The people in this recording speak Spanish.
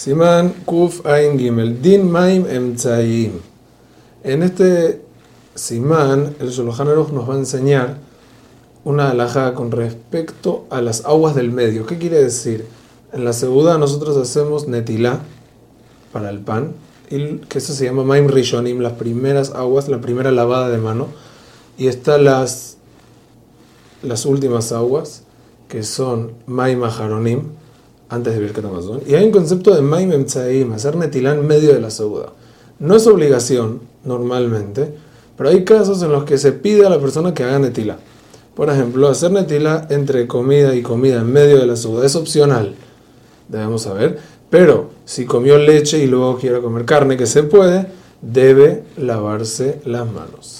Simán Kuf Ain Gimel. Din Maim Emtzaim. En este Simán, el Shulchan nos va a enseñar una alhaja con respecto a las aguas del medio. ¿Qué quiere decir? En la segunda nosotros hacemos netilá para el pan, y que eso se llama Maim Rishonim, las primeras aguas, la primera lavada de mano. Y están las, las últimas aguas, que son Maim Aharonim, antes de Birkat Amazon. Y hay un concepto de Maim Emtzaim, hacer netilá en medio de la segunda. No es obligación, normalmente, pero hay casos en los que se pide a la persona que haga netilá. Por ejemplo, hacer netilá entre comida y comida en medio de la segunda es opcional, debemos saber. Pero si comió leche y luego quiere comer carne, que se puede, debe lavarse las manos.